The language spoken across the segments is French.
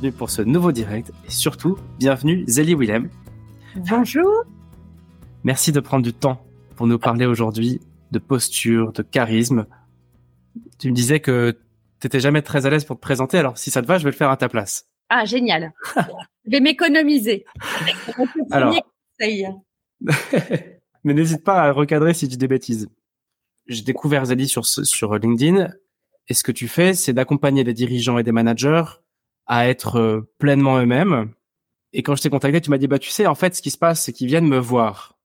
Bienvenue pour ce nouveau direct et surtout, bienvenue Zélie Willem. Bonjour. Merci de prendre du temps pour nous parler aujourd'hui de posture, de charisme. Tu me disais que tu n'étais jamais très à l'aise pour te présenter, alors si ça te va, je vais le faire à ta place. Ah, génial. je vais m'économiser. alors, mais n'hésite pas à recadrer si tu dis des bêtises. J'ai découvert Zélie sur, sur LinkedIn et ce que tu fais, c'est d'accompagner des dirigeants et des managers à être euh, pleinement eux-mêmes. Et quand je t'ai contacté, tu m'as dit bah tu sais en fait ce qui se passe c'est qu'ils viennent me voir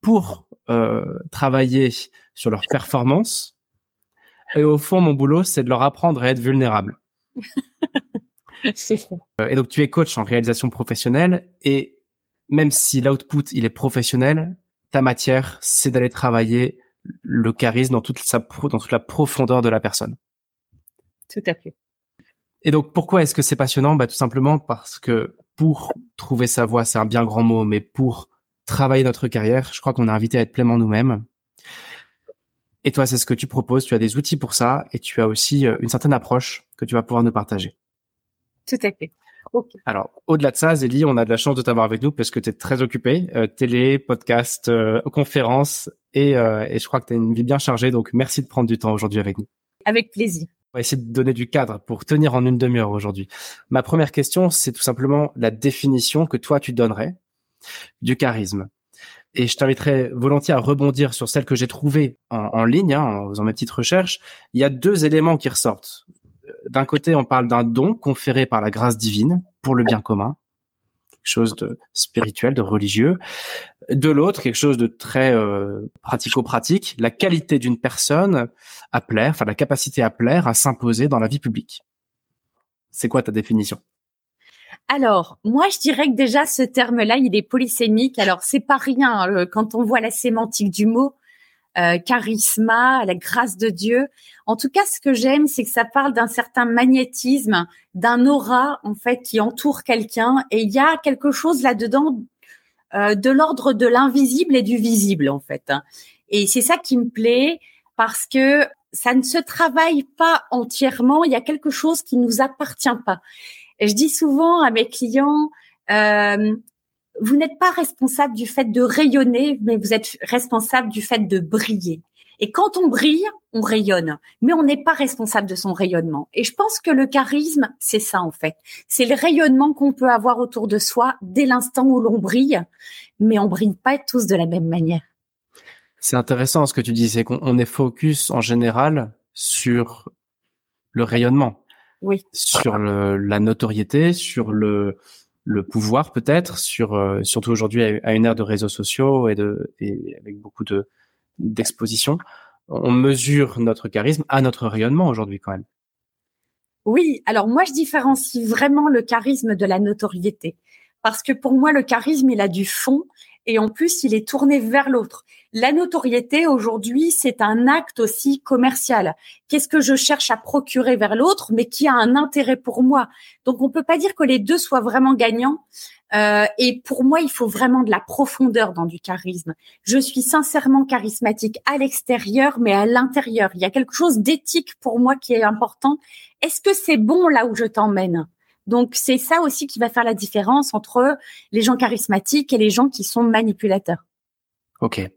pour euh, travailler sur leur performance. Et au fond mon boulot c'est de leur apprendre à être vulnérables. Euh, et donc tu es coach en réalisation professionnelle et même si l'output il est professionnel, ta matière c'est d'aller travailler le charisme dans toute sa dans toute la profondeur de la personne. Tout à fait. Et donc, pourquoi est-ce que c'est passionnant? Bah, Tout simplement parce que pour trouver sa voie, c'est un bien grand mot, mais pour travailler notre carrière, je crois qu'on est invité à être pleinement nous-mêmes. Et toi, c'est ce que tu proposes. Tu as des outils pour ça et tu as aussi euh, une certaine approche que tu vas pouvoir nous partager. Tout à fait. Alors, au-delà de ça, Zélie, on a de la chance de t'avoir avec nous parce que tu es très occupée. Euh, télé, podcast, euh, conférences et, et je crois que tu as une vie bien chargée. Donc, merci de prendre du temps aujourd'hui avec nous. Avec plaisir va essayer de donner du cadre pour tenir en une demi-heure aujourd'hui. Ma première question, c'est tout simplement la définition que toi tu donnerais du charisme. Et je t'inviterais volontiers à rebondir sur celle que j'ai trouvée en, ligne, hein, en faisant mes petites recherches. Il y a deux éléments qui ressortent. D'un côté, on parle d'un don conféré par la grâce divine pour le bien commun chose de spirituel, de religieux. De l'autre, quelque chose de très euh, pratico-pratique, la qualité d'une personne à plaire, enfin la capacité à plaire, à s'imposer dans la vie publique. C'est quoi ta définition? Alors, moi, je dirais que déjà ce terme-là, il est polysémique. Alors, c'est pas rien euh, quand on voit la sémantique du mot. Euh, la grâce de Dieu. En tout cas, ce que j'aime, c'est que ça parle d'un certain magnétisme, d'un aura en fait qui entoure quelqu'un, et il y a quelque chose là-dedans de l'ordre de l'invisible et du visible en fait. Et c'est ça qui me plaît parce que ça ne se travaille pas entièrement. Il y a quelque chose qui nous appartient pas. Et je dis souvent à mes clients, euh, vous n'êtes pas responsable du fait de rayonner, mais vous êtes responsable du fait de briller. Et quand on brille, on rayonne, mais on n'est pas responsable de son rayonnement. Et je pense que le charisme, c'est ça en fait. C'est le rayonnement qu'on peut avoir autour de soi dès l'instant où l'on brille, mais on brille pas tous de la même manière. C'est intéressant ce que tu dis, c'est qu'on est focus en général sur le rayonnement. Oui. Sur la notoriété, sur le, le pouvoir peut-être sur euh, surtout aujourd'hui à une ère de réseaux sociaux et de et avec beaucoup de d'exposition on mesure notre charisme à notre rayonnement aujourd'hui quand même. Oui. Alors moi je différencie vraiment le charisme de la notoriété. Parce que pour moi le charisme il a du fond et en plus il est tourné vers l'autre la notoriété aujourd'hui, c'est un acte aussi commercial. Qu'est-ce que je cherche à procurer vers l'autre, mais qui a un intérêt pour moi? Donc, on peut pas dire que les deux soient vraiment gagnants. Euh, et pour moi, il faut vraiment de la profondeur dans du charisme. Je suis sincèrement charismatique à l'extérieur, mais à l'intérieur, il y a quelque chose d'éthique pour moi qui est important. Est-ce que c'est bon là où je t'emmène? Donc c'est ça aussi qui va faire la différence entre les gens charismatiques et les gens qui sont manipulateurs. Ok.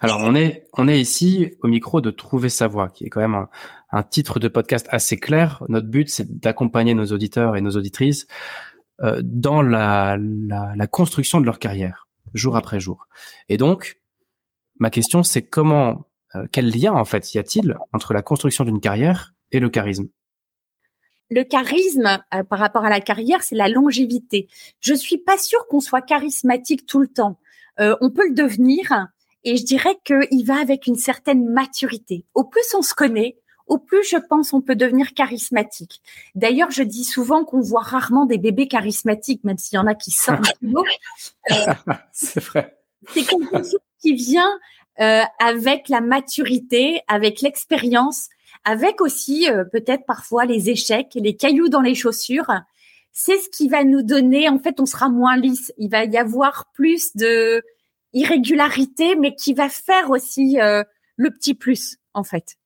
Alors on est on est ici au micro de trouver sa voix, qui est quand même un, titre de podcast assez clair. Notre but c'est d'accompagner nos auditeurs et nos auditrices euh, dans la, construction de leur carrière, jour après jour. Et donc ma question c'est comment euh, quel lien en fait y a-t-il entre la construction d'une carrière et le charisme? Le charisme euh, par rapport à la carrière, c'est la longévité. Je suis pas sûre qu'on soit charismatique tout le temps. on peut le devenir, et je dirais qu'il va avec une certaine maturité. Au plus on se connaît, au plus je pense on peut devenir charismatique. D'ailleurs, je dis souvent qu'on voit rarement des bébés charismatiques, même s'il y en a qui sortent c'est vrai. C'est quelque chose qui vient euh, avec la maturité, avec l'expérience, avec aussi euh, peut-être parfois les échecs, les cailloux dans les chaussures. C'est ce qui va nous donner, en fait, on sera moins lisse. Il va y avoir plus de irrégularité, mais qui va faire aussi euh, le petit plus, en fait.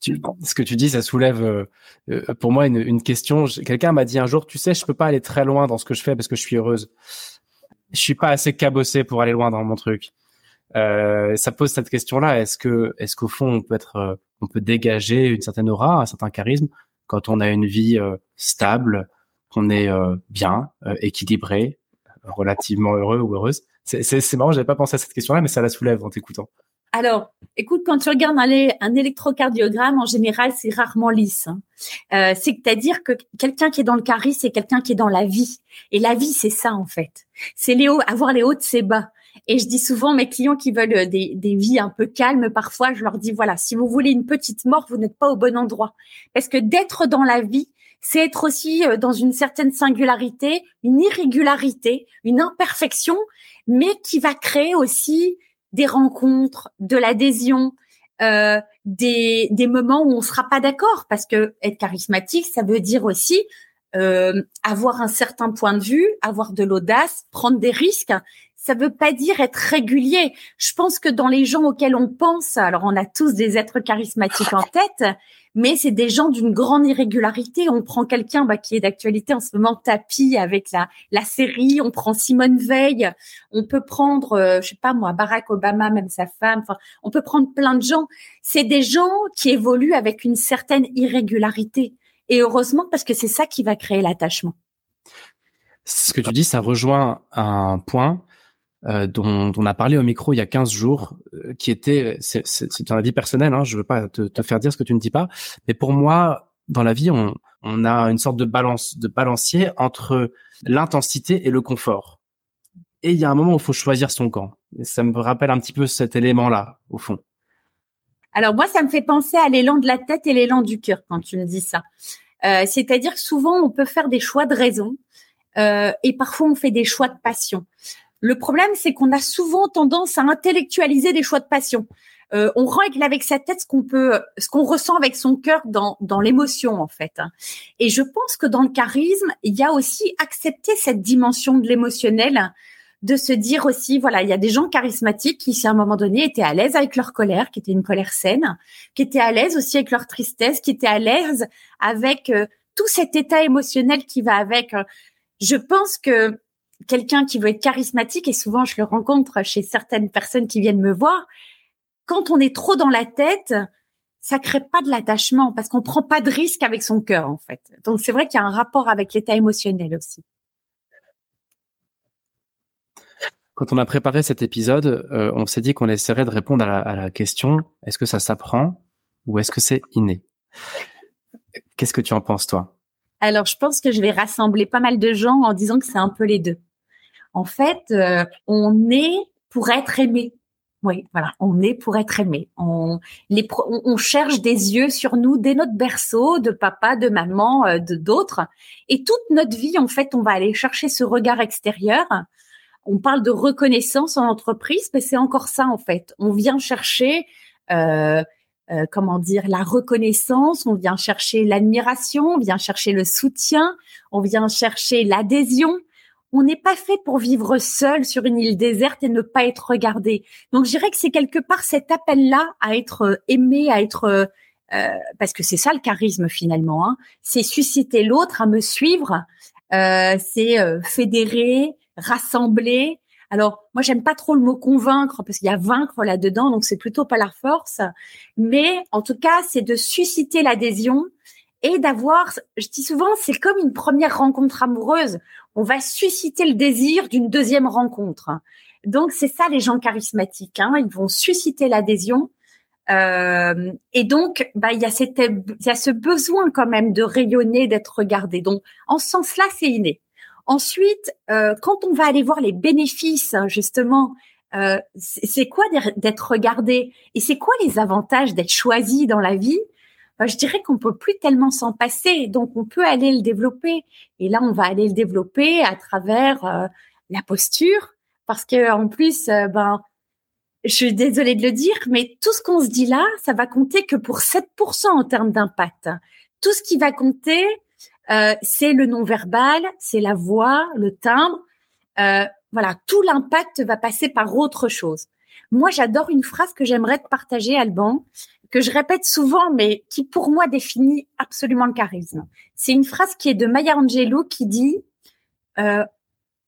ce que tu dis, ça soulève euh, euh, pour moi une, une question. Quelqu'un m'a dit un jour, tu sais, je peux pas aller très loin dans ce que je fais parce que je suis heureuse. Je suis pas assez cabossé pour aller loin dans mon truc. Euh, ça pose cette question-là. Est-ce que, est-ce qu'au fond, on peut être, on peut dégager une certaine aura, un certain charisme quand on a une vie stable, qu'on est bien, équilibré, relativement heureux ou heureuse c'est marrant, j'avais pas pensé à cette question-là, mais ça la soulève en t'écoutant. Alors, écoute, quand tu regardes un, un électrocardiogramme, en général, c'est rarement lisse. Hein. Euh, c'est-à-dire que quelqu'un qui est dans le charisme, c'est quelqu'un qui est dans la vie. Et la vie, c'est ça en fait. C'est les hauts, avoir les hauts de ses bas. Et je dis souvent mes clients qui veulent euh, des, des vies un peu calmes, parfois, je leur dis voilà, si vous voulez une petite mort, vous n'êtes pas au bon endroit. Parce que d'être dans la vie, c'est être aussi euh, dans une certaine singularité, une irrégularité, une imperfection, mais qui va créer aussi des rencontres, de l'adhésion, euh, des, des moments où on sera pas d'accord, parce que être charismatique, ça veut dire aussi euh, avoir un certain point de vue, avoir de l'audace, prendre des risques. Ça veut pas dire être régulier. Je pense que dans les gens auxquels on pense, alors on a tous des êtres charismatiques en tête, mais c'est des gens d'une grande irrégularité. On prend quelqu'un bah, qui est d'actualité en ce moment, Tapi avec la, la série. On prend Simone Veil. On peut prendre, euh, je sais pas moi, Barack Obama, même sa femme. On peut prendre plein de gens. C'est des gens qui évoluent avec une certaine irrégularité. Et heureusement, parce que c'est ça qui va créer l'attachement. Ce que tu dis, ça rejoint un point euh, dont, on a parlé au micro il y a 15 jours, euh, qui était, c'est un avis personnel, hein, je veux pas te, te, faire dire ce que tu ne dis pas, mais pour moi, dans la vie, on, on a une sorte de balance, de balancier entre l'intensité et le confort. Et il y a un moment où il faut choisir son camp. Ça me rappelle un petit peu cet élément-là, au fond. Alors moi, ça me fait penser à l'élan de la tête et l'élan du cœur quand tu me dis ça. Euh, C'est-à-dire que souvent, on peut faire des choix de raison euh, et parfois on fait des choix de passion. Le problème, c'est qu'on a souvent tendance à intellectualiser des choix de passion. Euh, on règle avec sa tête ce qu'on peut, ce qu'on ressent avec son cœur dans, dans l'émotion en fait. Et je pense que dans le charisme, il y a aussi accepter cette dimension de l'émotionnel, de se dire aussi, voilà, il y a des gens charismatiques qui, à un moment donné, étaient à l'aise avec leur colère, qui était une colère saine, qui étaient à l'aise aussi avec leur tristesse, qui étaient à l'aise avec euh, tout cet état émotionnel qui va avec. Je pense que quelqu'un qui veut être charismatique, et souvent je le rencontre chez certaines personnes qui viennent me voir, quand on est trop dans la tête, ça crée pas de l'attachement parce qu'on prend pas de risque avec son cœur en fait. Donc c'est vrai qu'il y a un rapport avec l'état émotionnel aussi. Quand on a préparé cet épisode, euh, on s'est dit qu'on essaierait de répondre à la question est-ce que ça s'apprend ou est-ce que c'est inné? Qu'est-ce que tu en penses toi? Alors, je pense que je vais rassembler pas mal de gens en disant que c'est un peu les deux. En fait, euh, on est pour être aimé. Oui, voilà, on est pour être aimé. On, cherche des yeux sur nous dès notre berceau, de papa, de maman, euh, de d'autres. Et toute notre vie, en fait, on va aller chercher ce regard extérieur. On parle de reconnaissance en entreprise, mais c'est encore ça, en fait. On vient chercher euh, euh, comment dire, la reconnaissance, on vient chercher l'admiration, on vient chercher le soutien, on vient chercher l'adhésion. On n'est pas fait pour vivre seul sur une île déserte et ne pas être regardé. Donc, je dirais que c'est quelque part cet appel-là à être euh, aimé, à être euh, parce que c'est ça le charisme finalement. Hein. c'est susciter l'autre à me suivre, c'est fédérer, rassembler, alors, moi, j'aime pas trop le mot convaincre parce qu'il y a vaincre là-dedans, donc c'est plutôt pas la force. Mais en tout cas, c'est de susciter l'adhésion et d'avoir, je dis souvent, c'est comme une première rencontre amoureuse. On va susciter le désir d'une deuxième rencontre. Donc, c'est ça les gens charismatiques. Hein. Ils vont susciter l'adhésion. Euh, et donc, bah, il y a ce besoin quand même de rayonner, d'être regardé. Donc, en ce sens-là, c'est inné. Ensuite, euh, quand on va aller voir les bénéfices, justement, euh, c'est quoi d'être regardé et c'est quoi les avantages d'être choisi dans la vie? Je dirais qu'on peut plus tellement s'en passer, donc on peut aller le développer. Et là, on va aller le développer à travers euh, la posture, parce que en plus, euh, ben, je suis désolée de le dire, mais tout ce qu'on se dit là, ça va compter que pour 7% en termes d'impact. Tout ce qui va compter, euh, c'est le non-verbal, c'est la voix, le timbre. Euh, voilà, tout l'impact va passer par autre chose. Moi, j'adore une phrase que j'aimerais te partager, Alban, que je répète souvent, mais qui pour moi définit absolument le charisme. C'est une phrase qui est de Maya Angelou qui dit euh,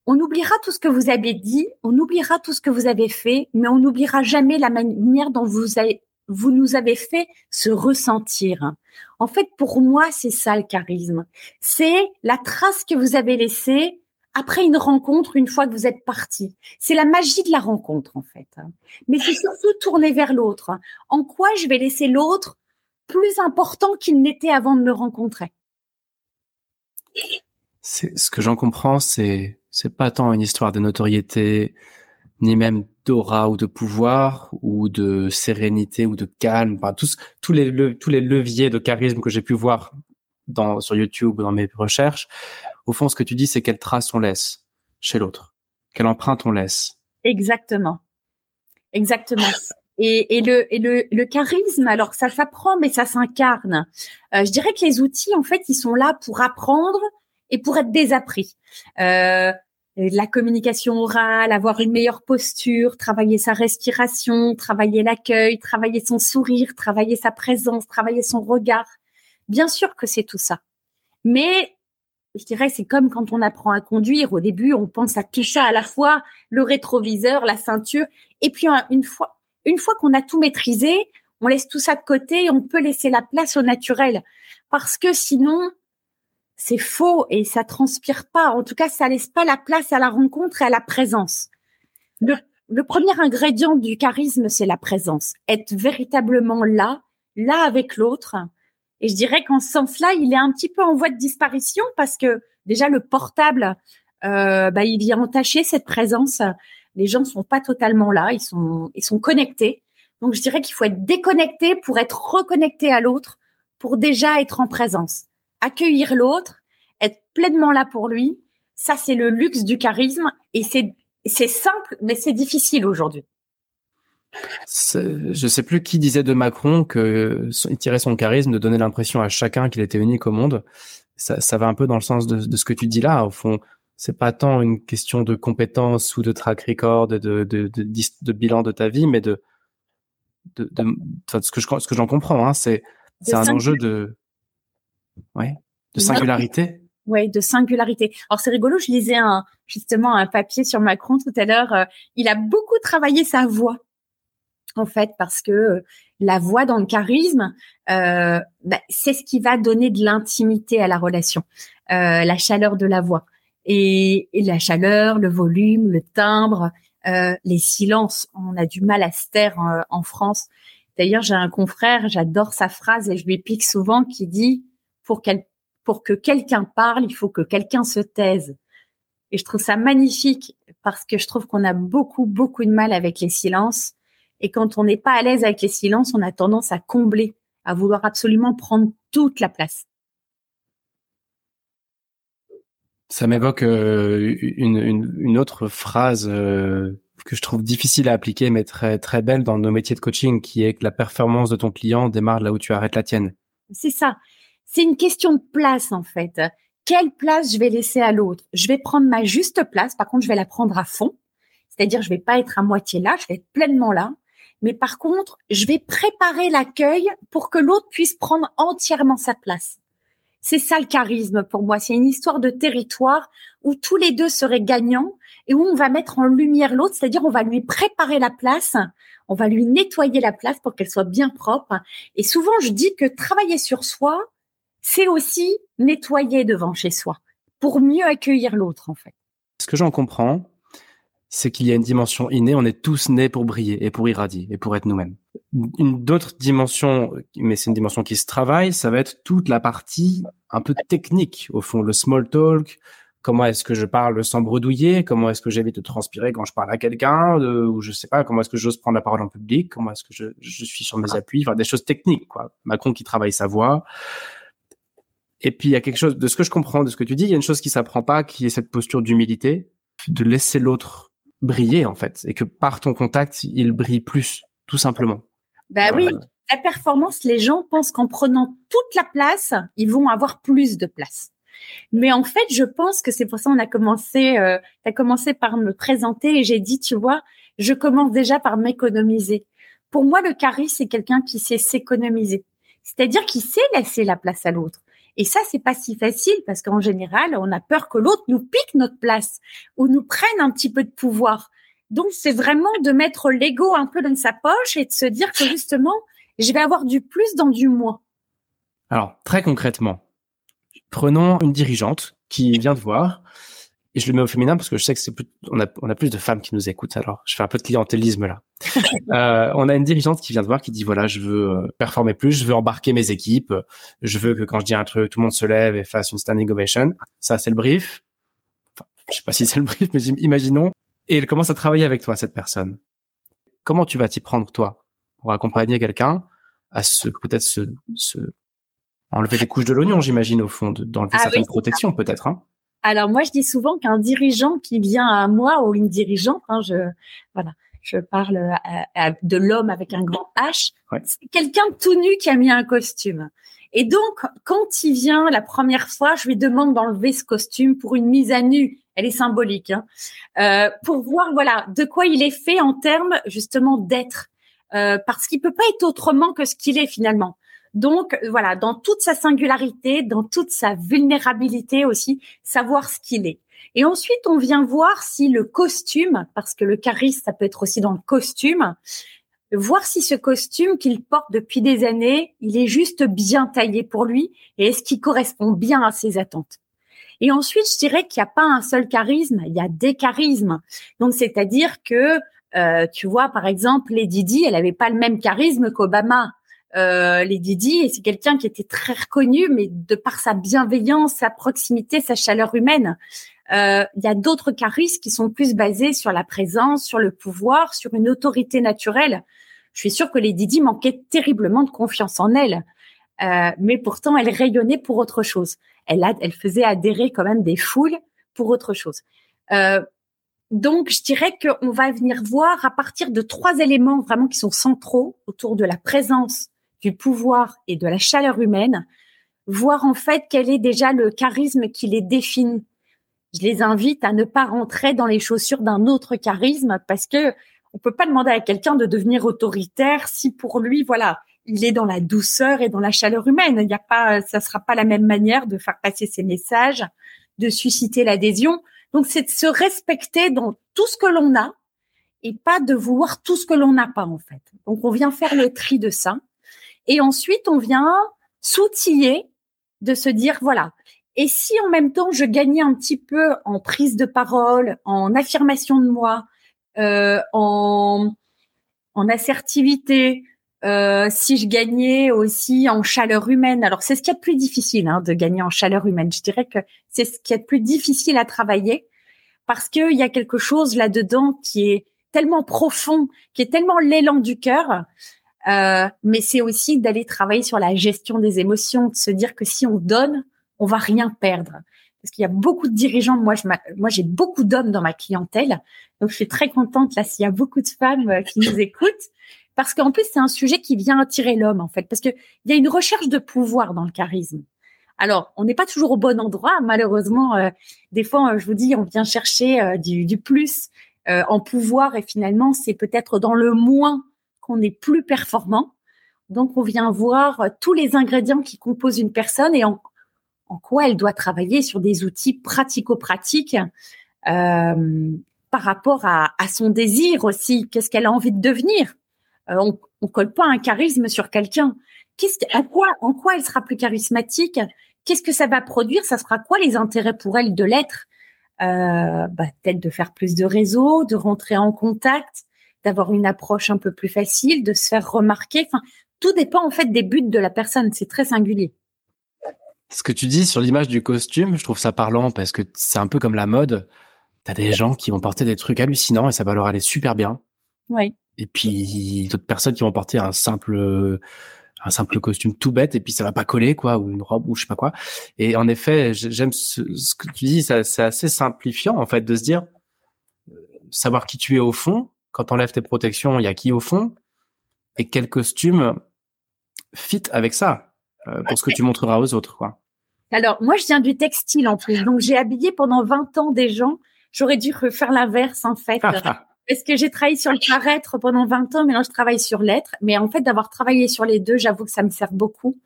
On oubliera tout ce que vous avez dit, on oubliera tout ce que vous avez fait, mais on n'oubliera jamais la manière dont vous avez vous nous avez fait se ressentir. En fait, pour moi, c'est ça le charisme. C'est la trace que vous avez laissée après une rencontre, une fois que vous êtes parti. C'est la magie de la rencontre, en fait. Mais c'est surtout tourner vers l'autre. En quoi je vais laisser l'autre plus important qu'il n'était avant de me rencontrer? Ce que j'en comprends, c'est, c'est pas tant une histoire de notoriété, ni même d'aura ou de pouvoir ou de sérénité ou de calme. Enfin, tous, tous les, tous les leviers de charisme que j'ai pu voir dans, sur YouTube ou dans mes recherches, au fond, ce que tu dis, c'est quelle trace on laisse chez l'autre, quelle empreinte on laisse. Exactement. Exactement. Et, et, le, et le, le charisme, alors ça s'apprend, mais ça s'incarne. Euh, je dirais que les outils, en fait, ils sont là pour apprendre et pour être désappris. Euh, la communication orale, avoir une meilleure posture, travailler sa respiration, travailler l'accueil, travailler son sourire, travailler sa présence, travailler son regard. Bien sûr que c'est tout ça. Mais je dirais, c'est comme quand on apprend à conduire. Au début, on pense à tout ça à la fois, le rétroviseur, la ceinture. Et puis, une fois, une fois qu'on a tout maîtrisé, on laisse tout ça de côté et on peut laisser la place au naturel. Parce que sinon, c'est faux et ça transpire pas. En tout cas, ça laisse pas la place à la rencontre et à la présence. Le, premier ingrédient du charisme, c'est la présence. Être véritablement là, là avec l'autre. Et je dirais qu'en ce sens-là, il est un petit peu en voie de disparition parce que déjà le portable, euh, bah, il vient entacher cette présence. Les gens sont pas totalement là, ils sont, ils sont connectés. Donc je dirais qu'il faut être déconnecté pour être reconnecté à l'autre, pour déjà être en présence accueillir l'autre, être pleinement là pour lui, ça c'est le luxe du charisme et c'est c'est simple mais c'est difficile aujourd'hui. Je sais plus qui disait de Macron que il tirait son charisme de donner l'impression à chacun qu'il était unique au monde. Ça, ça, va un peu dans le sens de, de ce que tu dis là. Au fond, c'est pas tant une question de compétence ou de track record, de, de, de, de bilan de ta vie, mais de, de, ce que je, ce que j'en comprends, hein, c'est, c'est un enjeu de, Ouais. De singularité. Oui, de singularité. Alors c'est rigolo, je lisais un, justement un papier sur Macron tout à l'heure. Euh, il a beaucoup travaillé sa voix, en fait, parce que euh, la voix dans le charisme, euh, bah, c'est ce qui va donner de l'intimité à la relation, la chaleur de la voix. Et, et, la chaleur, le volume, le timbre, les silences. On a du mal à se taire en, en France. D'ailleurs, j'ai un confrère, j'adore sa phrase et je lui pique souvent, qui dit pour, pour que quelqu'un parle, il faut que quelqu'un se taise. Et je trouve ça magnifique parce que je trouve qu'on a beaucoup, beaucoup de mal avec les silences. Et quand on n'est pas à l'aise avec les silences, on a tendance à combler, à vouloir absolument prendre toute la place. Ça m'évoque euh, une, autre phrase euh, que je trouve difficile à appliquer, mais très très belle dans nos métiers de coaching, qui est que la performance de ton client démarre là où tu arrêtes la tienne. C'est ça. C'est une question de place en fait. Quelle place je vais laisser à l'autre? Je vais prendre ma juste place. Par contre, je vais la prendre à fond. C'est-à-dire, je vais pas être à moitié là, je vais être pleinement là. Mais par contre, je vais préparer l'accueil pour que l'autre puisse prendre entièrement sa place. C'est ça le charisme pour moi. C'est une histoire de territoire où tous les deux seraient gagnants et où on va mettre en lumière l'autre, c'est-à-dire on va lui préparer la place, on va lui nettoyer la place pour qu'elle soit bien propre. Et souvent, je dis que travailler sur soi, c'est aussi nettoyer devant chez soi pour mieux accueillir l'autre en fait. Ce que j'en comprends, c'est qu'il y a une dimension innée, on est tous nés pour briller et pour irradier et pour être nous-mêmes. Une d'autres dimension, mais c'est une dimension qui se travaille, ça va être toute la partie un peu technique au fond, le small talk, comment est-ce que je parle sans bredouiller, comment est-ce que j'évite de transpirer quand je parle à quelqu'un, ou je sais pas, comment est-ce que j'ose prendre la parole en public, comment est-ce que je, je suis sur mes appuis, enfin des choses techniques, quoi. Macron qui travaille sa voix. Et puis il y a quelque chose de ce que je comprends de ce que tu dis, il y a une chose qui s'apprend pas, qui est cette posture d'humilité, de laisser l'autre briller en fait, et que par ton contact, il brille plus, tout simplement. Bah oui, la performance, les gens pensent qu'en prenant toute la place, ils vont avoir plus de place. Mais en fait, je pense que c'est pour ça qu'on a commencé, euh, as commencé par me présenter et j'ai dit, tu vois, je commence déjà par m'économiser. Pour moi, le charisme, c'est quelqu'un qui sait s'économiser. C'est-à-dire qui sait laisser la place à l'autre. Et ça, c'est pas si facile parce qu'en général, on a peur que l'autre nous pique notre place ou nous prenne un petit peu de pouvoir. Donc, c'est vraiment de mettre l'ego un peu dans sa poche et de se dire que justement, je vais avoir du plus dans du moins. Alors, très concrètement, prenons une dirigeante qui vient de voir, et je le mets au féminin parce que je sais que c'est plus, on a, on a plus de femmes qui nous écoutent. Alors, je fais un peu de clientélisme là. euh, on a une dirigeante qui vient de voir, qui dit voilà, je veux euh, performer plus, je veux embarquer mes équipes, je veux que quand je dis un truc, tout le monde se lève et fasse une standing ovation. Ça, c'est le brief. Enfin, je sais pas si c'est le brief, mais imaginons. Et elle commence à travailler avec toi, cette personne. Comment tu vas t'y prendre toi pour accompagner quelqu'un à se peut-être se, se enlever les couches de l'oignon, j'imagine au fond, d'enlever ah, certaines protections peut-être. Hein? Alors moi, je dis souvent qu'un dirigeant qui vient à moi ou une dirigeante, hein, je voilà, je parle de l'homme avec un grand H, c'est quelqu'un tout nu qui a mis un costume. Et donc, quand il vient la première fois, je lui demande d'enlever ce costume pour une mise à nu. Elle est symbolique, hein, euh, pour voir voilà de quoi il est fait en termes justement d'être. Euh, parce qu'il peut pas être autrement que ce qu'il est finalement. Donc voilà, dans toute sa singularité, dans toute sa vulnérabilité aussi, savoir ce qu'il est. Et ensuite, on vient voir si le costume, parce que le charisme, ça peut être aussi dans le costume, voir si ce costume qu'il porte depuis des années, il est juste bien taillé pour lui et est-ce qu'il correspond bien à ses attentes. Et ensuite, je dirais qu'il n'y a pas un seul charisme, il y a des charismes. Donc, c'est-à-dire que euh, tu vois, par exemple, Lady Di, elle avait pas le même charisme qu'Obama. Euh, Lady Di, c'est quelqu'un qui était très reconnu, mais de par sa bienveillance, sa proximité, sa chaleur humaine. Euh, il y a d'autres charismes qui sont plus basés sur la présence, sur le pouvoir, sur une autorité naturelle. Je suis sûre que Lady Di manquait terriblement de confiance en elle, euh, mais pourtant elle rayonnait pour autre chose. Elle, a, elle faisait adhérer quand même des foules pour autre chose. Euh, donc, je dirais qu'on va venir voir à partir de trois éléments vraiment qui sont centraux autour de la présence, du pouvoir et de la chaleur humaine, voir en fait quel est déjà le charisme qui les définit. Je les invite à ne pas rentrer dans les chaussures d'un autre charisme parce que on peut pas demander à quelqu'un de devenir autoritaire si pour lui, voilà, il est dans la douceur et dans la chaleur humaine. Il n'y a pas, ça sera pas la même manière de faire passer ses messages, de susciter l'adhésion. Donc, c'est de se respecter dans tout ce que l'on a et pas de vouloir tout ce que l'on n'a pas, en fait. Donc, on vient faire le tri de ça. Et ensuite, on vient s'outiller de se dire, voilà, et si en même temps, je gagnais un petit peu en prise de parole, en affirmation de moi, euh, en, en assertivité, euh, si je gagnais aussi en chaleur humaine. Alors c'est ce qui est le plus difficile hein, de gagner en chaleur humaine. Je dirais que c'est ce qui est le plus difficile à travailler parce qu'il y a quelque chose là-dedans qui est tellement profond, qui est tellement l'élan du cœur. Euh, mais c'est aussi d'aller travailler sur la gestion des émotions, de se dire que si on donne, on va rien perdre. Parce qu'il y a beaucoup de dirigeants. Moi, je moi, j'ai beaucoup d'hommes dans ma clientèle, donc je suis très contente là s'il y a beaucoup de femmes euh, qui nous écoutent parce qu'en plus c'est un sujet qui vient attirer l'homme en fait, parce que il y a une recherche de pouvoir dans le charisme. Alors, on n'est pas toujours au bon endroit, malheureusement. Euh, des fois, euh, je vous dis, on vient chercher euh, du, du, plus en pouvoir et finalement, c'est peut-être dans le moins qu'on est plus performant. Donc, on vient voir tous les ingrédients qui composent une personne et en, quoi elle doit travailler sur des outils pratico-pratiques par rapport à, son désir aussi. Qu'est-ce qu'elle a envie de devenir? Euh, on, on colle pas un charisme sur quelqu'un. Qu'est-ce en quoi en quoi elle sera plus charismatique? Qu'est-ce que ça va produire? Ça sera quoi les intérêts pour elle de l'être? Euh, bah, Peut-être de faire plus de réseaux, de rentrer en contact, d'avoir une approche un peu plus facile, de se faire remarquer. Enfin, tout dépend en fait des buts de la personne. C'est très singulier. Ce que tu dis sur l'image du costume, je trouve ça parlant parce que c'est un peu comme la mode. T'as des gens qui vont porter des trucs hallucinants et ça va leur aller super bien. Oui. Et puis d'autres personnes qui vont porter un simple un simple costume tout bête et puis ça va pas coller quoi ou une robe ou je sais pas quoi. Et en effet, j'aime ce, que tu dis, c'est assez simplifiant en fait de se dire euh, savoir qui tu es au fond. Quand t'enlèves tes protections, il y a qui au fond? Et quel costume fit avec ça euh, pour ce que tu montreras aux autres quoi? Alors moi je viens du textile en plus, donc j'ai habillé pendant 20 ans des gens. J'aurais dû refaire l'inverse en fait. Parce que j'ai travaillé sur le paraître pendant 20 ans, mais là je travaille sur l'être. Mais en fait, d'avoir travaillé sur les deux, j'avoue que ça me sert beaucoup.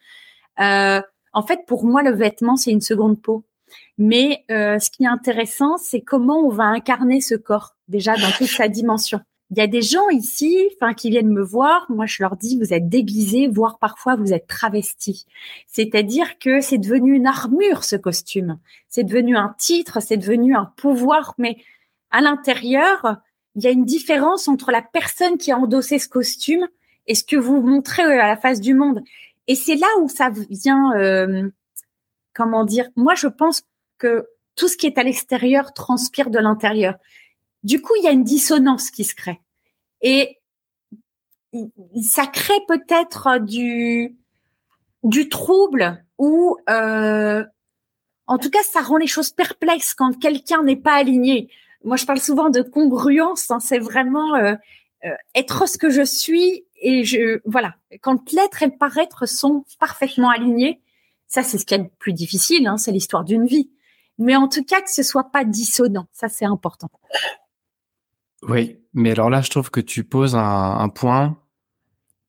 Euh, en fait, pour moi, le vêtement, c'est une seconde peau. Mais euh, ce qui est intéressant, c'est comment on va incarner ce corps déjà dans toute sa dimension. Il y a des gens ici, enfin, qui viennent me voir. Moi, je leur dis, vous êtes déguisés, voire parfois vous êtes travestis. C'est-à-dire que c'est devenu une armure ce costume. C'est devenu un titre, c'est devenu un pouvoir. Mais à l'intérieur, il y a une différence entre la personne qui a endossé ce costume et ce que vous montrez euh, à la face du monde. Et c'est là où ça vient, euh, comment dire, moi je pense que tout ce qui est à l'extérieur transpire de l'intérieur. Du coup, il y a une dissonance qui se crée. Et ça crée peut-être du, du trouble ou euh, en tout cas, ça rend les choses perplexes quand quelqu'un n'est pas aligné moi je parle souvent de congruence, hein, c'est vraiment euh, euh, être ce que je suis et je voilà, quand l'être et le paraître sont parfaitement alignés, ça c'est ce qui est le plus difficile, hein, c'est l'histoire d'une vie. Mais en tout cas que ce soit pas dissonant, ça c'est important. Oui, mais alors là je trouve que tu poses un, un point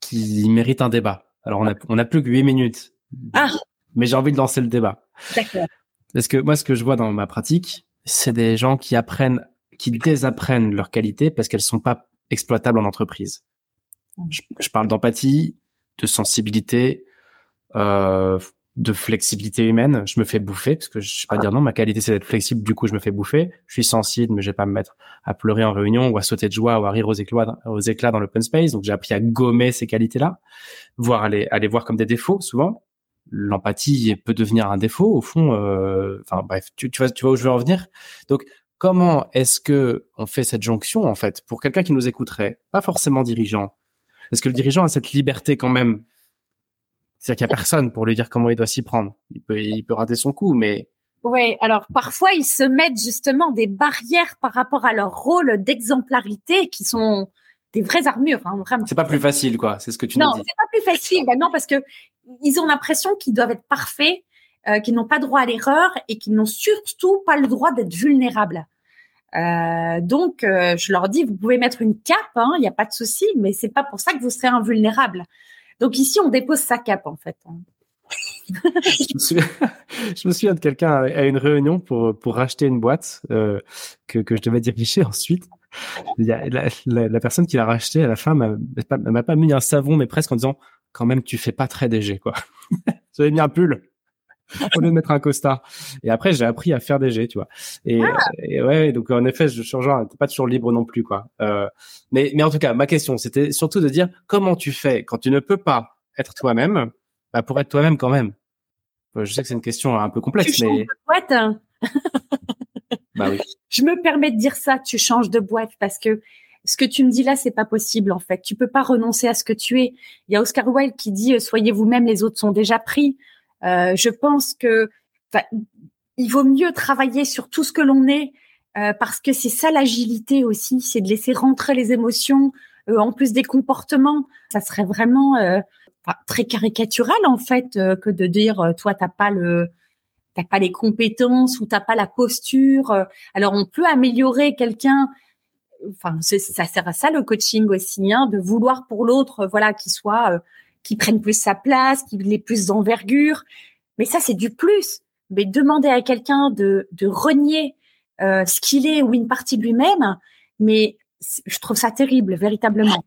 qui mérite un débat. Alors on a on a plus que huit minutes. Ah. Mais j'ai envie de lancer le débat. D'accord. Parce que moi ce que je vois dans ma pratique, c'est des gens qui apprennent, qui désapprennent leurs qualités parce qu'elles sont pas exploitables en entreprise. Je, parle d'empathie, de sensibilité, euh, de flexibilité humaine. Je me fais bouffer parce que je sais pas dire non. Ma qualité c'est d'être flexible. Du coup, je me fais bouffer. Je suis sensible, mais je vais pas me mettre à pleurer en réunion ou à sauter de joie ou à rire aux éclats, aux éclats dans l'open space. Donc j'ai appris à gommer ces qualités-là, voire à les, à les voir comme des défauts souvent l'empathie peut devenir un défaut au fond. Euh, enfin bref, tu, tu, vois, tu vois où je veux en venir? Donc comment est-ce que on fait cette jonction en fait? Pour quelqu'un qui nous écouterait, pas forcément dirigeant, parce que le dirigeant a cette liberté quand même. C'est-à-dire qu'il y a personne pour lui dire comment il doit s'y prendre. Il peut, il peut rater son coup, mais oui, alors parfois ils se mettent justement des barrières par rapport à leur rôle d'exemplarité qui sont des vraies armures, hein, vraiment. C'est pas plus facile, quoi. C'est ce que tu non, nous dis. Non, c'est pas plus facile. Ben non, parce que ils ont l'impression qu'ils doivent être parfaits, euh, qu'ils n'ont pas droit à l'erreur et qu'ils n'ont surtout pas le droit d'être vulnérables. Euh, donc, euh, je leur dis, vous pouvez mettre une cape, il hein, n'y a pas de souci, mais c'est pas pour ça que vous serez invulnérable. Donc ici, on dépose sa cape en fait. Hein. je, me souviens, de quelqu'un à une réunion pour pour racheter une boîte euh, que que je devais diriger ensuite. La, personne qui l'a racheté à la fin m'a pas, m'a pas mis un savon, mais presque en disant quand même tu fais pas très DG quoi. J'avais mis un pull au lieu de mettre un costard. Et après j'ai appris à faire DG, tu vois. Et, ah. et ouais, donc en effet, je suis genre t'es pas toujours libre non plus quoi. Euh, mais mais en tout cas, ma question c'était surtout de dire comment tu fais quand tu ne peux pas être toi-même, bah pour être toi-même quand même? Je sais que c'est une question un peu complexe, tu mais. De boîte? Hein. bah oui. Je me permets de dire ça. Tu changes de boîte parce que ce que tu me dis là, c'est pas possible en fait. Tu peux pas renoncer à ce que tu es. Il y a Oscar Wilde qui dit euh, "Soyez vous-même, les autres sont déjà pris". Euh, je pense que il vaut mieux travailler sur tout ce que l'on est euh, parce que c'est ça l'agilité aussi, c'est de laisser rentrer les émotions euh, en plus des comportements. Ça serait vraiment euh, très caricatural en fait que de dire toi t'as pas le t'as pas les compétences ou t'as pas la posture. Alors on peut améliorer quelqu'un enfin, ça sert à ça le coaching aussi, hein, de vouloir pour l'autre, voilà, qu'il soit, euh, qu'il prenne plus sa place, qu'il ait plus d'envergure. Mais ça, c'est du plus. Mais demander à quelqu'un de, de renier euh, ce qu'il est ou une partie de lui-même, mais je trouve ça terrible, véritablement.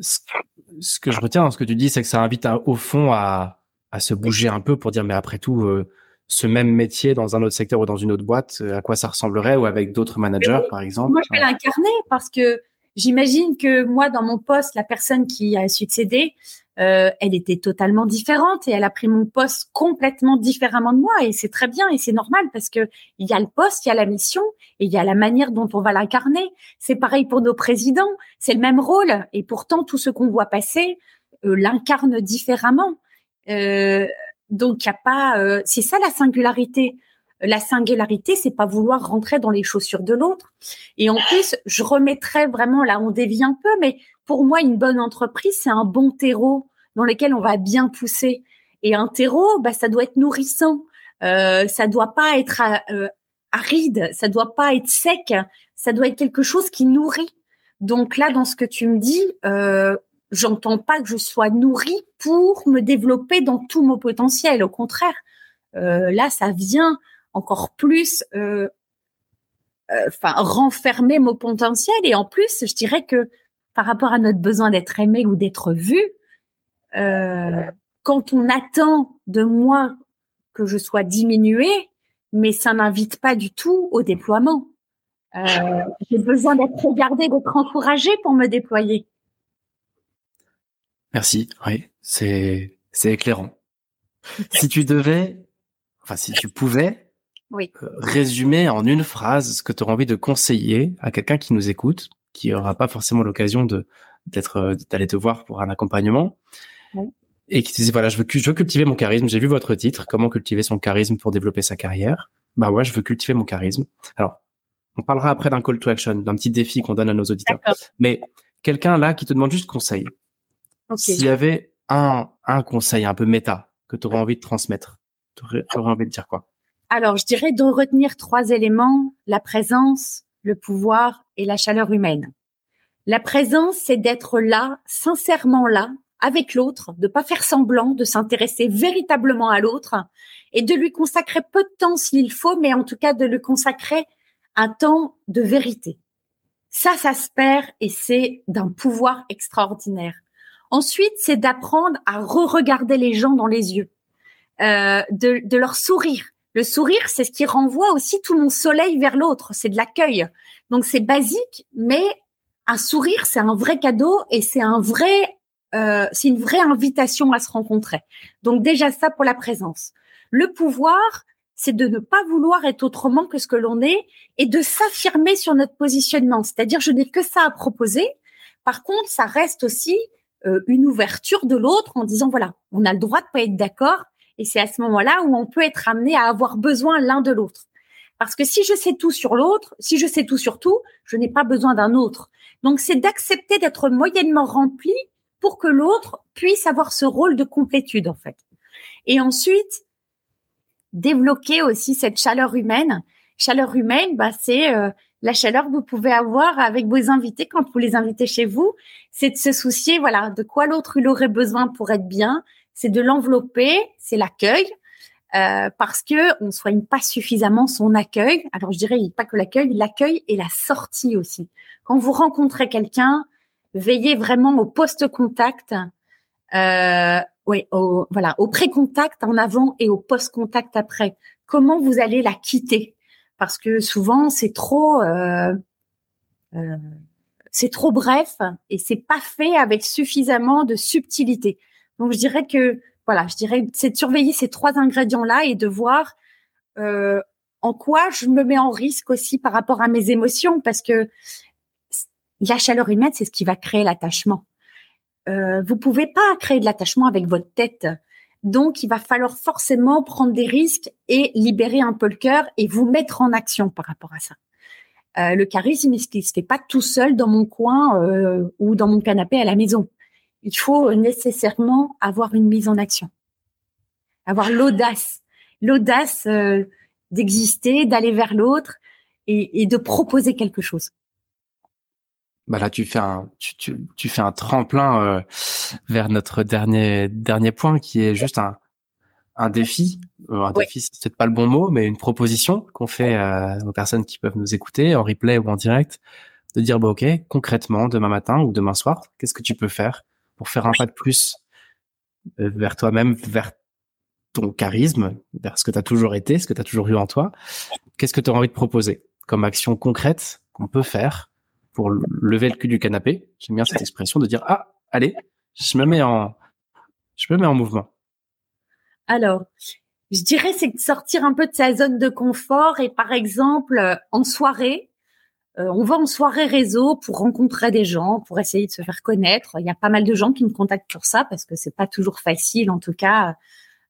Ce que je retiens dans ce que tu dis, c'est que ça invite au fond à, à se bouger un peu pour dire, mais après tout, euh, ce même métier dans un autre secteur ou dans une autre boîte, euh, à quoi ça ressemblerait ou avec d'autres managers, par exemple Moi, je vais l'incarner parce que j'imagine que moi, dans mon poste, la personne qui a succédé, euh, elle était totalement différente et elle a pris mon poste complètement différemment de moi et c'est très bien et c'est normal parce que il y a le poste, il y a la mission et il y a la manière dont on va l'incarner. C'est pareil pour nos présidents, c'est le même rôle et pourtant tout ce qu'on voit passer euh, l'incarne différemment. Euh, donc il y a pas, euh, c'est ça la singularité. La singularité, c'est pas vouloir rentrer dans les chaussures de l'autre. Et en plus, je remettrais vraiment là, on dévie un peu, mais pour moi, une bonne entreprise, c'est un bon terreau dans lequel on va bien pousser. Et un terreau, bah, ça doit être nourrissant. Euh, ça doit pas être euh, aride, ça doit pas être sec. Ça doit être quelque chose qui nourrit. Donc là, dans ce que tu me dis, euh, j'entends pas que je sois nourrie pour me développer dans tout mon potentiel. Au contraire, euh, là, ça vient encore plus, euh, euh, enfin, renfermer mon potentiel. Et en plus, je dirais que par rapport à notre besoin d'être aimé ou d'être vu, euh, quand on attend de moi que je sois diminuée, mais ça n'invite pas du tout au déploiement. Euh, j'ai besoin d'être regardée, d'être encouragée pour me déployer. Merci. Oui, c'est c'est éclairant. si tu devais, enfin si tu pouvais, oui. résumer en une phrase ce que tu envie de conseiller à quelqu'un qui nous écoute qui aura pas forcément l'occasion de d'être euh, d'aller te voir pour un accompagnement et qui te disait voilà je veux je veux cultiver mon charisme j'ai vu votre titre comment cultiver son charisme pour développer sa carrière. Bah ouais je veux cultiver mon charisme. Alors on parlera après d'un call to action d'un petit défi qu'on donne à nos auditeurs. Mais quelqu'un là qui te demande juste conseil. S'il y avait un un conseil un peu méta que tu aurais envie de transmettre tu aurais, aurais envie de dire quoi? Alors je dirais de retenir trois éléments la présence le pouvoir et la chaleur humaine. La présence, c'est d'être là, sincèrement là, avec l'autre, de pas faire semblant, de s'intéresser véritablement à l'autre et de lui consacrer peu de temps s'il faut, mais en tout cas de lui consacrer un temps de vérité. Ça, ça se perd et c'est d'un pouvoir extraordinaire. Ensuite, c'est d'apprendre à re-regarder les gens dans les yeux, euh, de, de leur sourire, le sourire, c'est ce qui renvoie aussi tout mon soleil vers l'autre. C'est de l'accueil. Donc c'est basique, mais un sourire, c'est un vrai cadeau et c'est un vrai, euh, c'est une vraie invitation à se rencontrer. Donc déjà ça pour la présence. Le pouvoir, c'est de ne pas vouloir être autrement que ce que l'on est et de s'affirmer sur notre positionnement. C'est-à-dire, je n'ai que ça à proposer. Par contre, ça reste aussi euh, une ouverture de l'autre en disant voilà, on a le droit de pas être d'accord, et c'est à ce moment-là où on peut être amené à avoir besoin l'un de l'autre. Parce que si je sais tout sur l'autre, si je sais tout sur tout, je n'ai pas besoin d'un autre. Donc c'est d'accepter d'être moyennement rempli pour que l'autre puisse avoir ce rôle de complétude en fait. Et ensuite, débloquer aussi cette chaleur humaine. Chaleur humaine, bah, c'est euh, la chaleur que vous pouvez avoir avec vos invités quand vous les invitez chez vous. C'est de se soucier, voilà, de quoi l'autre il aurait besoin pour être bien, c'est de l'envelopper, c'est l'accueil, euh, parce que on soigne pas suffisamment son accueil. Alors je dirais pas que l'accueil, l'accueil et la sortie aussi. Quand vous rencontrez quelqu'un, veillez vraiment au post-contact, euh, oui, au, voilà, au pré-contact en avant et au post-contact après. Comment vous allez la quitter? Parce que souvent c'est trop, euh, euh, c'est trop bref et c'est pas fait avec suffisamment de subtilité. Donc je dirais que voilà, je dirais c'est de surveiller ces trois ingrédients là et de voir euh, en quoi je me mets en risque aussi par rapport à mes émotions parce que la chaleur humaine c'est ce qui va créer l'attachement. Euh, vous pouvez pas créer de l'attachement avec votre tête. Donc, il va falloir forcément prendre des risques et libérer un peu le cœur et vous mettre en action par rapport à ça. Euh, le charisme, il se fait pas tout seul dans mon coin euh, ou dans mon canapé à la maison il faut nécessairement avoir une mise en action, avoir l'audace, l'audace euh, d'exister, d'aller vers l'autre et, de proposer quelque chose. Bah là, tu fais un, tu, tu, fais un tremplin euh, vers notre dernier dernier point qui est juste un un défi. Euh, un défi, c'est peut-être pas le bon mot, mais une proposition qu'on fait aux personnes qui peuvent nous écouter en replay ou en direct, de dire bah ok, concrètement, demain matin ou demain soir, qu'est-ce que tu peux faire pour faire un pas de plus euh, vers toi-même, vers ton charisme, vers ce que tu as toujours été, ce que tu as toujours eu en toi. Qu'est-ce que tu as envie de proposer comme action concrète qu'on peut faire pour lever le cul du canapé? J'aime bien cette expression de dire ah allez, je me mets en Je me mets en mouvement. Alors, je dirais c'est de sortir un peu de sa zone de confort et par exemple euh, en soirée, euh, on va en soirée réseau pour rencontrer des gens, pour essayer de se faire connaître. Il y a pas mal de gens qui me contactent pour ça parce que c'est pas toujours facile, en tout cas,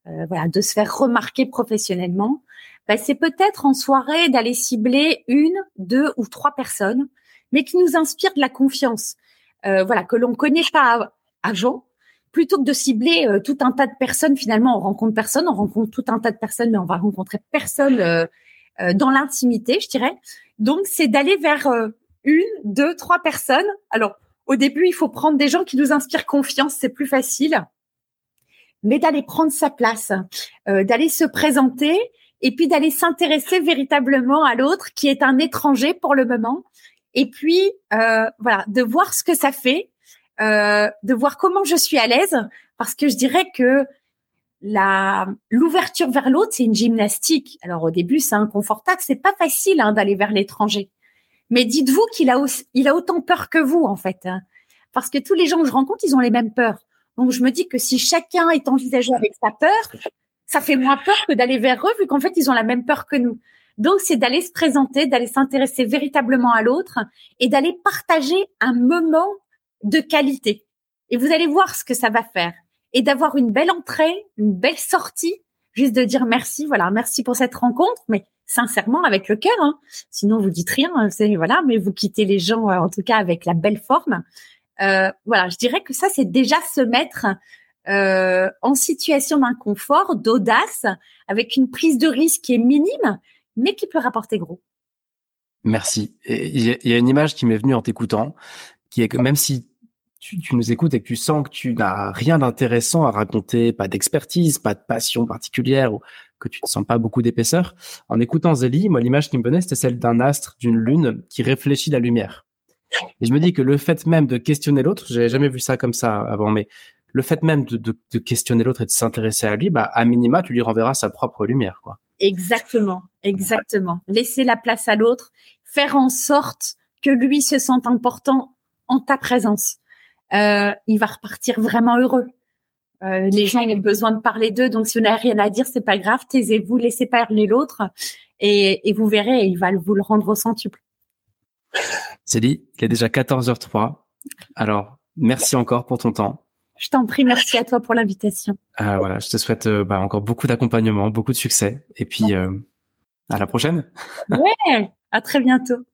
euh, voilà, de se faire remarquer professionnellement. Ben, c'est peut-être en soirée d'aller cibler une, deux ou trois personnes, mais qui nous inspirent de la confiance. voilà, que l'on connaît pas avant, plutôt que de cibler euh, tout un tas de personnes, finalement, on rencontre personne, on rencontre tout un tas de personnes, mais on va rencontrer personne euh, euh, dans l'intimité, je dirais. Donc, c'est d'aller vers une, deux, trois personnes. Alors, au début, il faut prendre des gens qui nous inspirent confiance, c'est plus facile. Mais d'aller prendre sa place, d'aller se présenter et puis d'aller s'intéresser véritablement à l'autre qui est un étranger pour le moment. Et puis, voilà, de voir ce que ça fait euh, de voir comment je suis à l'aise, parce que je dirais que la l'ouverture vers l'autre, c'est une gymnastique. Alors au début, c'est inconfortable, c'est pas facile hein, d'aller vers l'étranger. Mais dites-vous qu'il a il a autant peur que vous en fait, hein. parce que tous les gens que je rencontre, ils ont les mêmes peurs. Donc je me dis que si chacun est envisagé avec sa peur, ça fait moins peur que d'aller vers eux, vu qu'en fait ils ont la même peur que nous. Donc c'est d'aller se présenter, d'aller s'intéresser véritablement à l'autre et d'aller partager un moment de qualité. Et vous allez voir ce que ça va faire. Et d'avoir une belle entrée, une belle sortie, juste de dire merci, voilà, merci pour cette rencontre, mais sincèrement avec le cœur. Hein. Sinon, vous dites rien, hein, c'est voilà, mais vous quittez les gens euh, en tout cas avec la belle forme. Euh, voilà, je dirais que ça, c'est déjà se mettre euh, en situation d'inconfort, d'audace, avec une prise de risque qui est minime, mais qui peut rapporter gros. Merci. Il y, a une image qui m'est venue en t'écoutant, qui est que même si tu, nous écoutes et que tu sens que tu n'as rien d'intéressant à raconter, pas d'expertise, pas de passion particulière ou que tu ne sens pas beaucoup d'épaisseur, en écoutant Zélie, moi l'image qui me venait c'était celle d'un astre, d'une lune qui réfléchit la lumière. Et je me dis que le fait même de questionner l'autre, j'avais jamais vu ça comme ça avant, mais le fait même de, de, questionner l'autre et de s'intéresser à lui, bah à minima tu lui renverras sa propre lumière, quoi. Exactement, exactement. Laisser la place à l'autre, faire en sorte que lui se sente important en ta présence il va repartir vraiment heureux. Euh, les gens ont besoin de parler d'eux, donc si vous n'avez rien à dire, c'est pas grave, taisez-vous, laissez parler l'autre, et, vous verrez, il va vous le rendre au centuple. C'est dit, il est déjà 14h03. Alors, merci encore pour ton temps. Je t'en prie, merci à toi pour l'invitation. Euh, voilà, je te souhaite euh, bah, encore beaucoup d'accompagnement, beaucoup de succès, et puis à la prochaine. Ouais, à très bientôt.